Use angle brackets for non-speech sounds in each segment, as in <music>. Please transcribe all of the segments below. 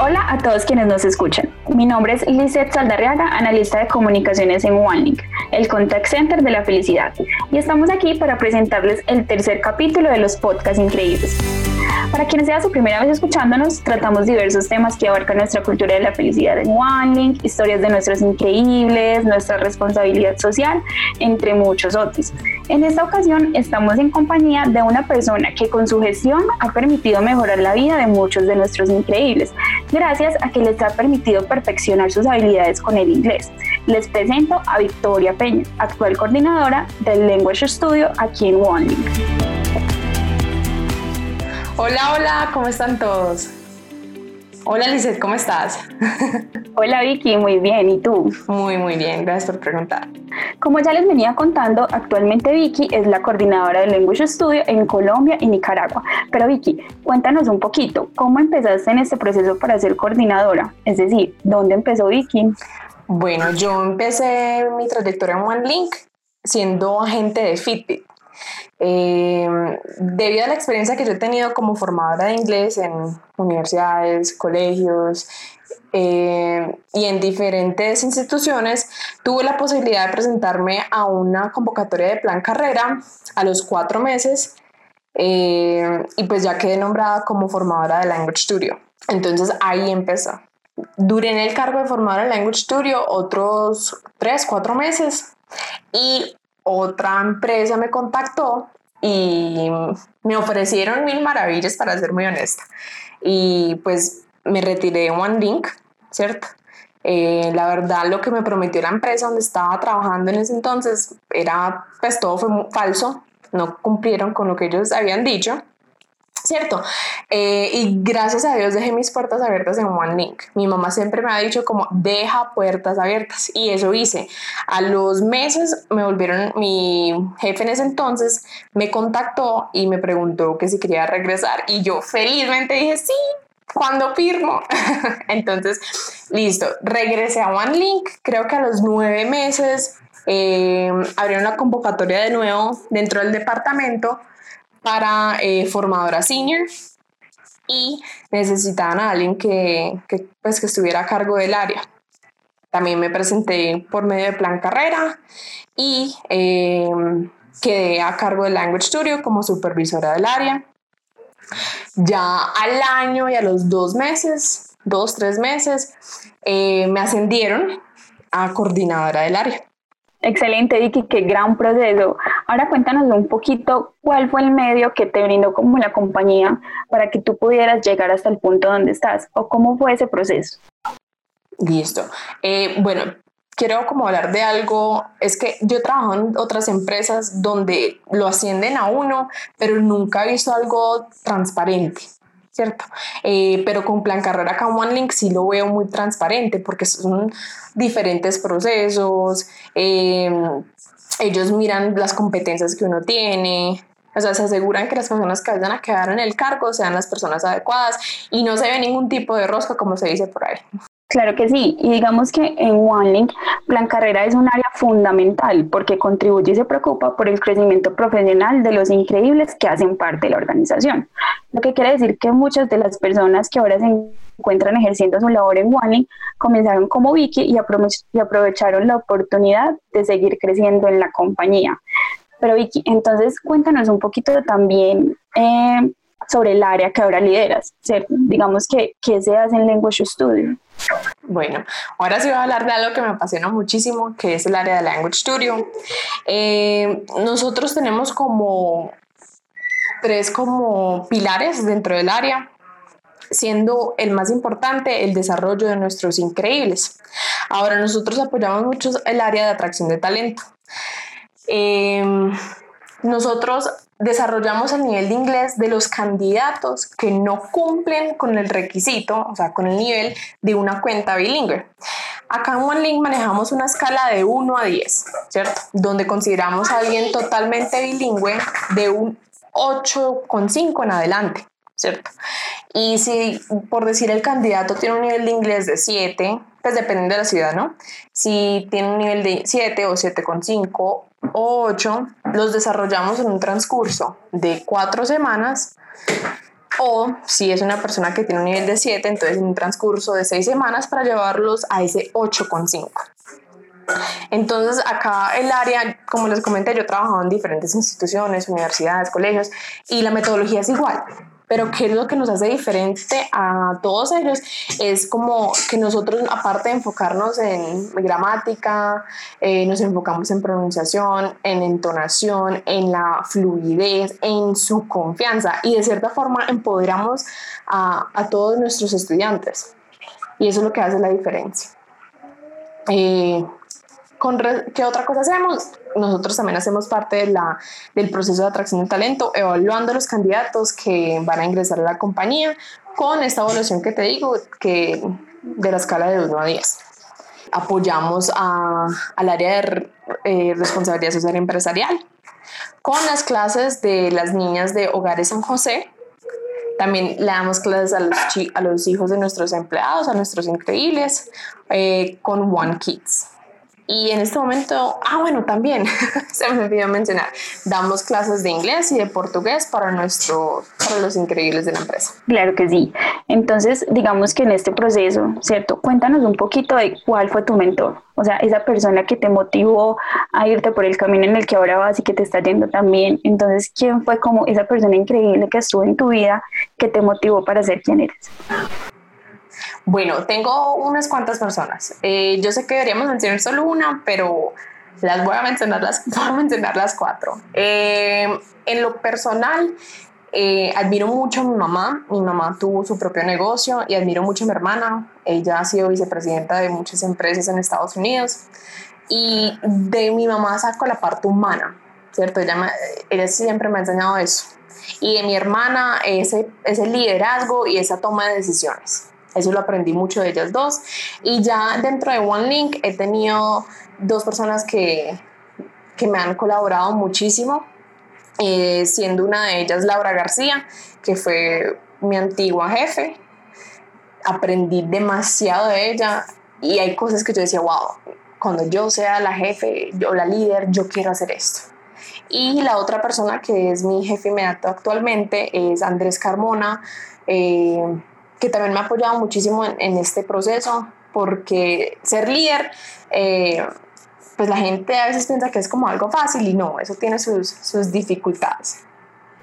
Hola a todos quienes nos escuchan. Mi nombre es Lizeth Saldarriaga, analista de comunicaciones en OneLink, el contact center de la felicidad. Y estamos aquí para presentarles el tercer capítulo de los podcasts increíbles. Para quienes sea su primera vez escuchándonos, tratamos diversos temas que abarcan nuestra cultura de la felicidad en OneLink, historias de nuestros increíbles, nuestra responsabilidad social, entre muchos otros. En esta ocasión estamos en compañía de una persona que con su gestión ha permitido mejorar la vida de muchos de nuestros increíbles, gracias a que les ha permitido perfeccionar sus habilidades con el inglés. Les presento a Victoria Peña, actual coordinadora del Language Studio aquí en OneLink. Hola, hola, ¿cómo están todos? Hola Lizeth, ¿cómo estás? Hola Vicky, muy bien, ¿y tú? Muy, muy bien, gracias por preguntar. Como ya les venía contando, actualmente Vicky es la coordinadora del Language Studio en Colombia y Nicaragua. Pero Vicky, cuéntanos un poquito, ¿cómo empezaste en este proceso para ser coordinadora? Es decir, ¿dónde empezó Vicky? Bueno, yo empecé mi trayectoria en OneLink siendo agente de Fitbit. Eh, debido a la experiencia que yo he tenido como formadora de inglés en universidades, colegios eh, y en diferentes instituciones, tuve la posibilidad de presentarme a una convocatoria de plan carrera a los cuatro meses eh, y pues ya quedé nombrada como formadora de Language Studio. Entonces ahí empezó. Duré en el cargo de formadora de Language Studio otros tres, cuatro meses y otra empresa me contactó y me ofrecieron mil maravillas para ser muy honesta. Y pues me retiré de OneLink, ¿cierto? Eh, la verdad, lo que me prometió la empresa donde estaba trabajando en ese entonces era, pues todo fue falso, no cumplieron con lo que ellos habían dicho. ¿Cierto? Eh, y gracias a Dios dejé mis puertas abiertas en OneLink. Mi mamá siempre me ha dicho como deja puertas abiertas y eso hice. A los meses me volvieron, mi jefe en ese entonces me contactó y me preguntó que si quería regresar y yo felizmente dije sí. cuando firmo? <laughs> entonces, listo, regresé a OneLink, creo que a los nueve meses eh, abrieron la convocatoria de nuevo dentro del departamento para eh, formadora senior y necesitaban a alguien que, pues, que estuviera a cargo del área. También me presenté por medio de plan carrera y em, quedé a cargo del Language Studio como supervisora del área. Ya al año y a los dos meses, dos, tres meses, eh, me ascendieron a coordinadora del área. Excelente, Vicky, qué gran proceso. Ahora cuéntanos un poquito cuál fue el medio que te brindó como la compañía para que tú pudieras llegar hasta el punto donde estás o cómo fue ese proceso. Listo. Eh, bueno, quiero como hablar de algo, es que yo trabajo en otras empresas donde lo ascienden a uno, pero nunca he visto algo transparente. ¿Cierto? Eh, pero con Plan Carrera acá OneLink sí lo veo muy transparente porque son diferentes procesos, eh, ellos miran las competencias que uno tiene, o sea, se aseguran que las personas que vayan a quedar en el cargo sean las personas adecuadas y no se ve ningún tipo de rosca como se dice por ahí. Claro que sí, y digamos que en OneLink Plan Carrera es un área fundamental porque contribuye y se preocupa por el crecimiento profesional de los increíbles que hacen parte de la organización. Lo que quiere decir que muchas de las personas que ahora se encuentran ejerciendo su labor en OneLink comenzaron como Vicky y, aprovecharon la oportunidad de seguir creciendo en la compañía. Pero Vicky, entonces cuéntanos un poquito también eh, sobre el área que ahora lideras, digamos que qué se hace en Language Studio. Bueno, ahora sí voy a hablar de algo que me apasiona muchísimo, que es el área de Language Studio. Eh, nosotros tenemos como tres como pilares dentro del área, siendo el más importante el desarrollo de nuestros increíbles. Ahora nosotros apoyamos mucho el área de atracción de talento. Eh, nosotros desarrollamos el nivel de inglés de los candidatos que no cumplen con el requisito, o sea, con el nivel de una cuenta bilingüe. Acá en OneLink manejamos una escala de 1 a 10, ¿cierto? Donde consideramos a alguien totalmente bilingüe de un 8,5 en adelante, ¿cierto? Y si, por decir, el candidato tiene un nivel de inglés de 7, pues depende de la ciudad, ¿no? Si tiene un nivel de 7 o 7,5 8 los desarrollamos en un transcurso de cuatro semanas O si es una persona que tiene un nivel de 7, entonces en un transcurso de 6 semanas para llevarlos a ese 8,5. Entonces acá el área, como les comenté, yo he trabajado en diferentes instituciones, universidades, colegios y la metodología es igual. Pero ¿qué es lo que nos hace diferente a todos ellos? Es como que nosotros, aparte de enfocarnos en gramática, eh, nos enfocamos en pronunciación, en entonación, en la fluidez, en su confianza y de cierta forma empoderamos a, a todos nuestros estudiantes. Y eso es lo que hace la diferencia. Eh, ¿Qué otra cosa hacemos? Nosotros también hacemos parte de la, del proceso de atracción de talento, evaluando los candidatos que van a ingresar a la compañía con esta evaluación que te digo, que de la escala de 1 a 10. Apoyamos a, al área de eh, responsabilidad social empresarial con las clases de las niñas de Hogares San José. También le damos clases a los, a los hijos de nuestros empleados, a nuestros increíbles, eh, con One Kids. Y en este momento, ah, bueno, también <laughs> se me olvidó mencionar, damos clases de inglés y de portugués para, nuestro, para los increíbles de la empresa. Claro que sí. Entonces, digamos que en este proceso, ¿cierto? Cuéntanos un poquito de cuál fue tu mentor. O sea, esa persona que te motivó a irte por el camino en el que ahora vas y que te está yendo también. Entonces, ¿quién fue como esa persona increíble que estuvo en tu vida que te motivó para ser quien eres? Bueno, tengo unas cuantas personas. Eh, yo sé que deberíamos mencionar solo una, pero las voy a mencionar las, <laughs> voy a mencionar las cuatro. Eh, en lo personal, eh, admiro mucho a mi mamá. Mi mamá tuvo su propio negocio y admiro mucho a mi hermana. Ella ha sido vicepresidenta de muchas empresas en Estados Unidos. Y de mi mamá saco la parte humana, ¿cierto? Ella, siempre me ha enseñado eso. Y de mi hermana ese, ese liderazgo y esa toma de decisiones. Eso lo aprendí mucho de ellas dos. Y ya dentro de OneLink he tenido dos personas que, que me han colaborado muchísimo, eh, siendo una de ellas Laura García, que fue mi antigua jefe. Aprendí demasiado de ella y hay cosas que yo decía, wow, cuando yo sea la jefe o la líder, yo quiero hacer esto. Y la otra persona que es mi jefe inmediato actualmente es Andrés Carmona. Eh, que también me ha apoyado muchísimo en, este proceso, porque ser líder, eh, pues la gente a veces piensa que es como algo fácil y no, eso tiene sus, sus dificultades.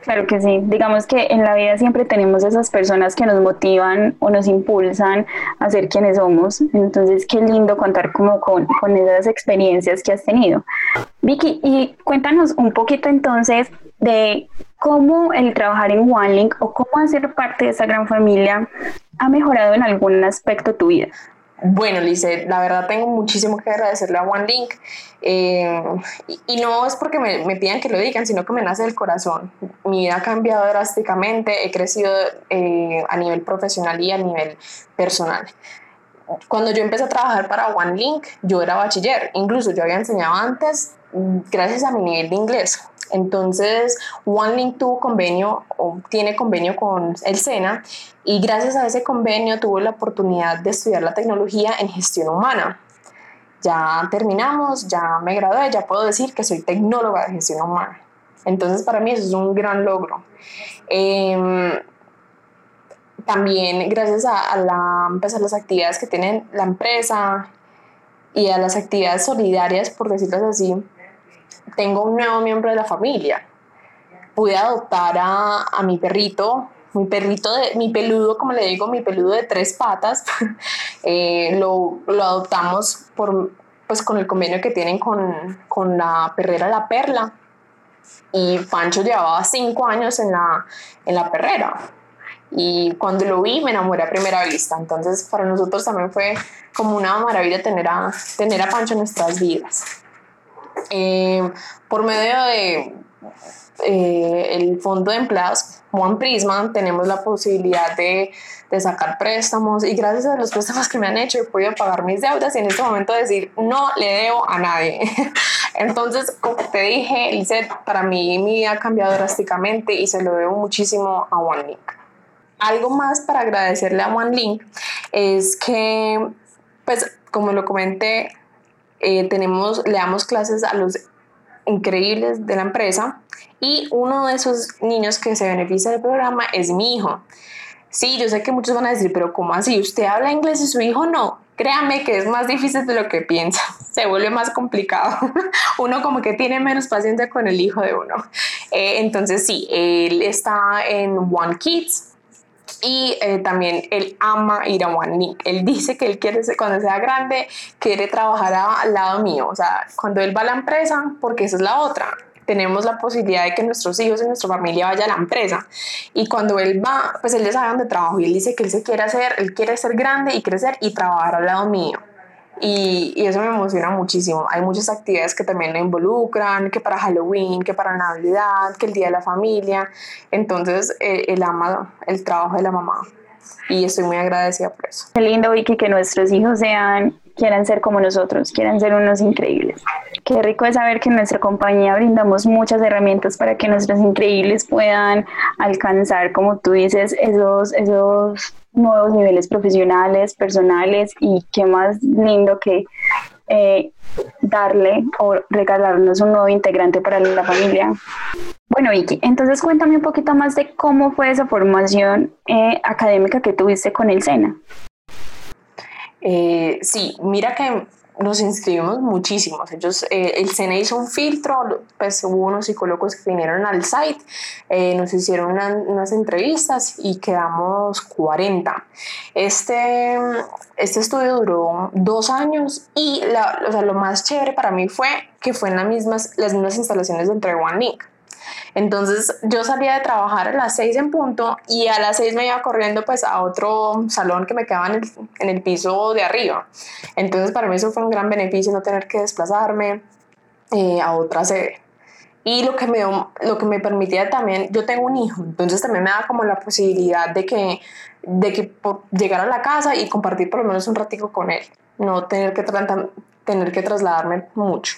Claro que sí, digamos que en la vida siempre tenemos esas personas que nos motivan o nos impulsan a ser quienes somos, entonces qué lindo contar como con, con esas experiencias que has tenido. Vicky, y cuéntanos un poquito entonces de cómo el trabajar en OneLink o cómo hacer parte de esa gran familia ha mejorado en algún aspecto tu vida. Bueno, Lice, la verdad tengo muchísimo que agradecerle a OneLink eh, y, no es porque me, me, pidan que lo digan, sino que me nace del corazón. Mi vida ha cambiado drásticamente, he crecido eh, a nivel profesional y a nivel personal. Cuando yo empecé a trabajar para OneLink, yo era bachiller, incluso yo había enseñado antes mm, gracias a mi nivel de inglés. Entonces, OneLink tuvo convenio o tiene convenio con el SENA y gracias a ese convenio tuve la oportunidad de estudiar la tecnología en gestión humana. Ya terminamos, ya me gradué, ya puedo decir que soy tecnóloga de gestión humana. Entonces, para mí eso es un gran logro. Em, también gracias a, la, pues, a las actividades que tiene la empresa y a las actividades solidarias, por decirlo así, tengo un nuevo miembro de la familia. Pude adoptar a, a mi perrito, mi perrito, de, mi peludo, como le digo, mi peludo de tres patas. <laughs> Eh, lo, lo, adoptamos por, pues, con el convenio que tienen con, con la perrera La Perla. Y Pancho llevaba cinco años en la, en la perrera y cuando lo vi me enamoré a primera vista. Entonces para nosotros también fue como una maravilla tener a, tener a Pancho en nuestras vidas. Eh, por medio de eh, el fondo de empleados Juan Prisma tenemos la posibilidad de, de, sacar préstamos y gracias a los préstamos que me han hecho he podido pagar mis deudas y en este momento decir no le debo a nadie. <laughs> Entonces, como te dije, Lizeth, para mí mi vida ha cambiado drásticamente y se lo debo muchísimo a OneLink. Algo más para agradecerle a OneLink es que, pues, como lo comenté, eh, tenemos, le damos clases a los increíbles de la empresa y uno de esos niños que se beneficia del programa es mi hijo. Sí, yo sé que muchos van a decir, pero ¿cómo así? ¿Usted habla inglés y su hijo no? Créame que es más difícil de lo que piensa, <laughs> se vuelve más complicado. <laughs> uno como que tiene menos paciencia con el hijo de uno. Eh, entonces sí, él está en One Kids, y eh, también él ama ir a One Él dice que él quiere, cuando sea grande, quiere trabajar al lado mío. O sea, cuando él va a la empresa, porque esa es la otra tenemos la posibilidad de que nuestros hijos y nuestra familia vayan a la empresa. Y cuando él va, pues él ya sabe dónde trabajo y él dice que él se quiere hacer, él quiere ser grande y crecer y trabajar al lado mío. Y, y, eso me emociona muchísimo. Hay muchas actividades que también lo involucran, que para Halloween, que para Navidad, que el Día de la Familia. Entonces, eh, él ama el trabajo de la mamá y estoy muy agradecida por eso. Qué lindo, Vicky, que nuestros hijos sean, quieran ser como nosotros, quieran ser unos increíbles. Qué rico es saber que en nuestra compañía brindamos muchas herramientas para que nuestros increíbles puedan alcanzar, como tú dices, esos, esos nuevos niveles profesionales, personales y qué más lindo que eh, darle o regalarnos un nuevo integrante para la familia. Bueno, Vicky, entonces cuéntame un poquito más de cómo fue esa formación eh, académica que tuviste con el SENA. Eh, sí, mira que nos inscribimos muchísimos. Ellos, eh, el CNE hizo un filtro, pues hubo unos psicólogos que vinieron al site, eh, nos hicieron unas entrevistas y quedamos 40. Este, este estudio duró dos años y la, o sea, lo más chévere para mí fue que fue en las mismas, las mismas instalaciones de Entre One Link. Entonces yo salía de trabajar a las seis en punto y a las seis me iba corriendo pues a otro salón que me quedaba en el, en el piso de arriba. Entonces para mí eso fue un gran beneficio no tener que desplazarme eh, a otra sede. Y lo que, me, lo que me permitía también, yo tengo un hijo, entonces también me da como la posibilidad de que, de que llegar a la casa y compartir por lo menos un ratico con él, no tener que, tener que trasladarme mucho.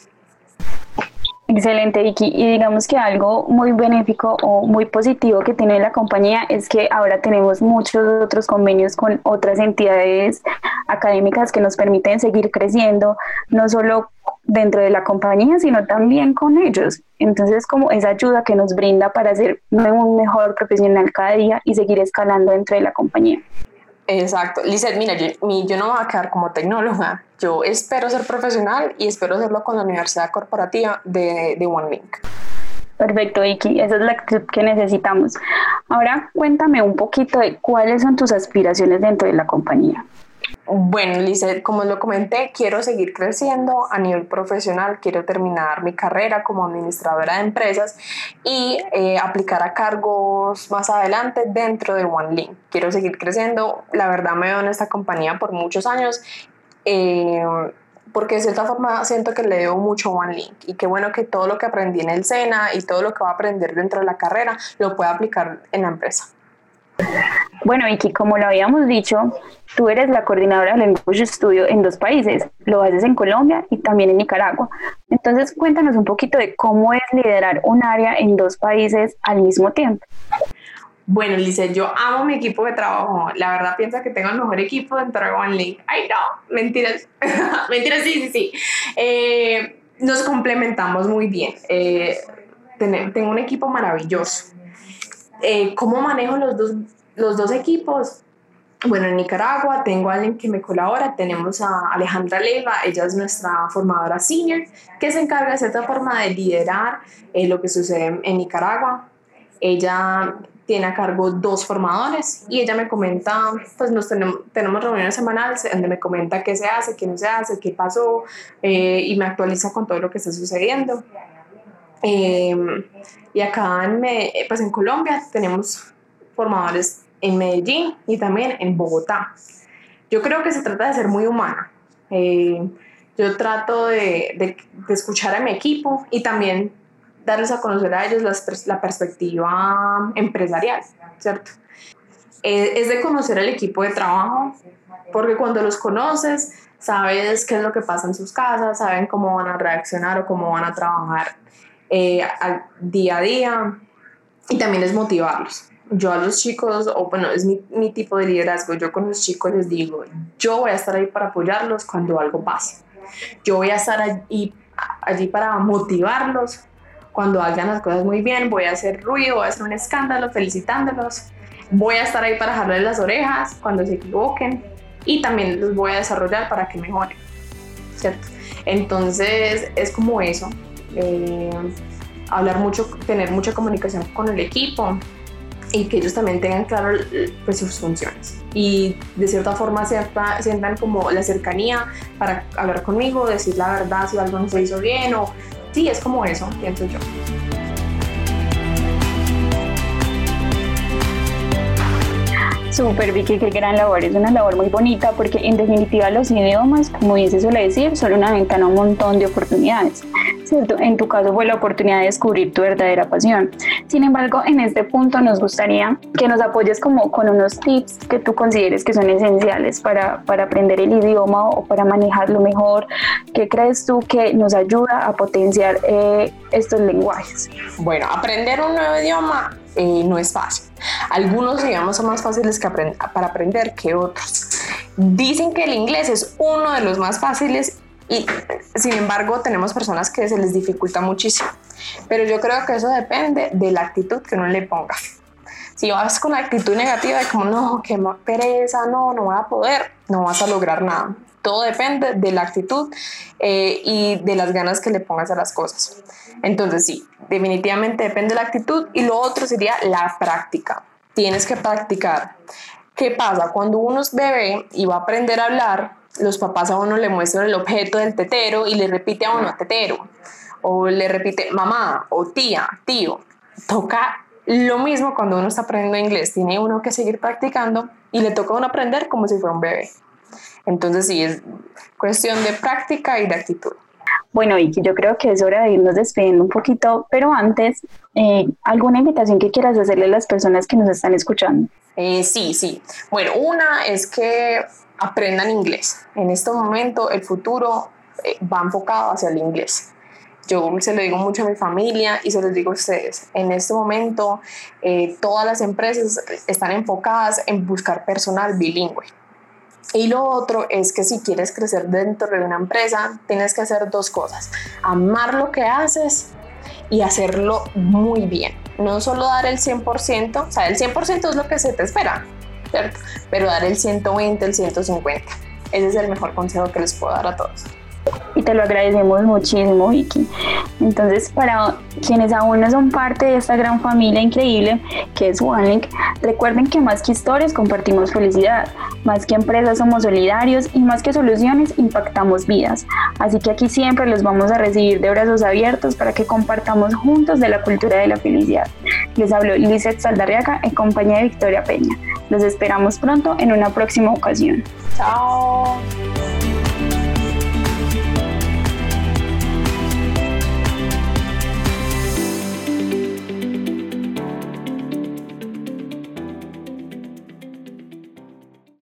Excelente, Vicky. Y digamos que algo muy benéfico o muy positivo que tiene la compañía es que ahora tenemos muchos otros convenios con otras entidades académicas que nos permiten seguir creciendo, no solo dentro de la compañía, sino también con ellos. Entonces, como esa ayuda que nos brinda para ser un mejor profesional cada día y seguir escalando dentro de la compañía. Exacto. Lizeth, mira, yo, yo, no voy a quedar como tecnóloga. Yo espero ser profesional y espero hacerlo con la Universidad Corporativa de, de OneLink. Perfecto, Iki. Esa es la actitud que necesitamos. Ahora cuéntame un poquito de cuáles son tus aspiraciones dentro de la compañía. Bueno, Lizeth, como lo comenté, quiero seguir creciendo a nivel profesional, quiero terminar mi carrera como administradora de empresas y eh, aplicar a cargos más adelante dentro de OneLink. Quiero seguir creciendo, la verdad me veo en esta compañía por muchos años. Eh, porque de cierta forma siento que le debo mucho a OneLink y qué bueno que todo lo que aprendí en el SENA y todo lo que va a aprender dentro de la carrera lo pueda aplicar en la empresa. Bueno, Vicky, como lo habíamos dicho, tú eres la coordinadora de Language Studio en dos países, lo haces en Colombia y también en Nicaragua. Entonces, cuéntanos un poquito de cómo es liderar un área en dos países al mismo tiempo. Bueno, Lice, yo amo mi equipo de trabajo. La verdad pienso que tengo el mejor equipo dentro de OneLink. Ay, no, mentiras. <laughs> mentiras, sí, sí, sí. Eh, nos complementamos muy bien. Eh, tengo un equipo maravilloso. Eh, ¿Cómo manejo los dos, los dos equipos? Bueno, en Nicaragua tengo a alguien que me colabora, tenemos a Alejandra Leiva, ella es nuestra formadora senior, que se encarga de cierta forma de liderar eh, lo que sucede en Nicaragua. Ella tiene a cargo dos formadores y ella me comenta, pues nos tenemos, tenemos reuniones semanales donde me comenta qué se hace, qué no se hace, qué pasó eh, y me actualiza con todo lo que está sucediendo. Em, y acá en, pues en Colombia tenemos formadores en Medellín y también en Bogotá. Yo creo que se trata de ser muy humana. Eh, yo trato de, de, escuchar a mi equipo y también darles a conocer a ellos la perspectiva empresarial, ¿cierto? Eh, es de conocer al equipo de trabajo, porque cuando los conoces, sabes qué es lo que pasa en sus casas, saben cómo van a reaccionar o cómo van a trabajar eh, al día a día y también es motivarlos. Yo a los chicos, o bueno, es mi, mi, tipo de liderazgo, yo con los chicos les digo, yo voy a estar ahí para apoyarlos cuando algo pase. Yo voy a estar ahí allí para motivarlos. Cuando hagan las cosas muy bien, voy a hacer ruido, voy a hacer un escándalo felicitándolos. Voy a estar ahí para jalarles las orejas cuando se equivoquen y también los voy a desarrollar para que mejoren. ¿cierto? Entonces es como eso. Eh, hablar mucho, tener mucha comunicación con el equipo y que ellos también tengan claro pues, sus funciones y de cierta forma sientan como la cercanía para hablar conmigo, decir la verdad si algo no se hizo bien o sí, es como eso, pienso yo. Súper Vicky, qué gran labor, es una labor muy bonita porque en definitiva los idiomas, como bien se suele decir, son una ventana a un montón de oportunidades. En tu caso fue la oportunidad de descubrir tu verdadera pasión. Sin embargo, en este punto nos gustaría que nos apoyes como con unos tips que tú consideres que son esenciales para, para aprender el idioma o para manejarlo mejor. ¿Qué crees tú que nos ayuda a potenciar eh, estos lenguajes? Bueno, aprender un nuevo idioma eh, no es fácil. Algunos idiomas son más fáciles para aprender que otros. Dicen que el inglés es uno de los más fáciles y sin embargo tenemos personas que se les dificulta muchísimo. Pero yo creo que eso depende de la actitud que uno le ponga. Si vas con la actitud negativa de como no, qué pereza, no, no voy a poder, no vas a lograr nada. Todo depende de la actitud eh, y de las ganas que le pongas a las cosas. Entonces sí, definitivamente depende de la actitud y lo otro sería la práctica. Tienes que practicar. ¿Qué pasa? Cuando uno es bebé y va a aprender a hablar, los papás a uno le muestran el objeto del tetero y le repite a uno tetero. O le repite mamá o tía, tío. Toca lo mismo cuando uno está aprendiendo inglés. Tiene uno que seguir practicando y le toca a uno aprender como si fuera un bebé. Entonces sí, es cuestión de práctica y de actitud. Bueno, Vicky, yo creo que es hora de irnos despidiendo un poquito, pero antes, eh, ¿alguna invitación que quieras hacerle a las personas que nos están escuchando? Eh, sí, sí. Bueno, una es que aprendan inglés. En este momento el futuro eh, va enfocado hacia el inglés. Yo se lo digo mucho a mi familia y se los digo a ustedes. En este momento todas las empresas están enfocadas en buscar personal bilingüe. Y lo otro es que si quieres crecer dentro de una empresa, tienes que hacer dos cosas. Amar lo que haces y hacerlo muy bien. No solo dar el 100%, o sea, el 100% es lo que se te espera, ¿cierto? Pero dar el 120, el 150. Ese es el mejor consejo que les puedo dar a todos y te lo agradecemos muchísimo, Vicky. Entonces, para quienes aún no son parte de esta gran familia increíble que es OneLink, recuerden que más que historias compartimos felicidad, más que empresas somos solidarios y más que soluciones impactamos vidas. Así que aquí siempre los vamos a recibir de brazos abiertos para que compartamos juntos de la cultura de la felicidad. Les hablo Lizeth Saldarriaga en compañía de Victoria Peña. Los esperamos pronto en una próxima ocasión. Chao.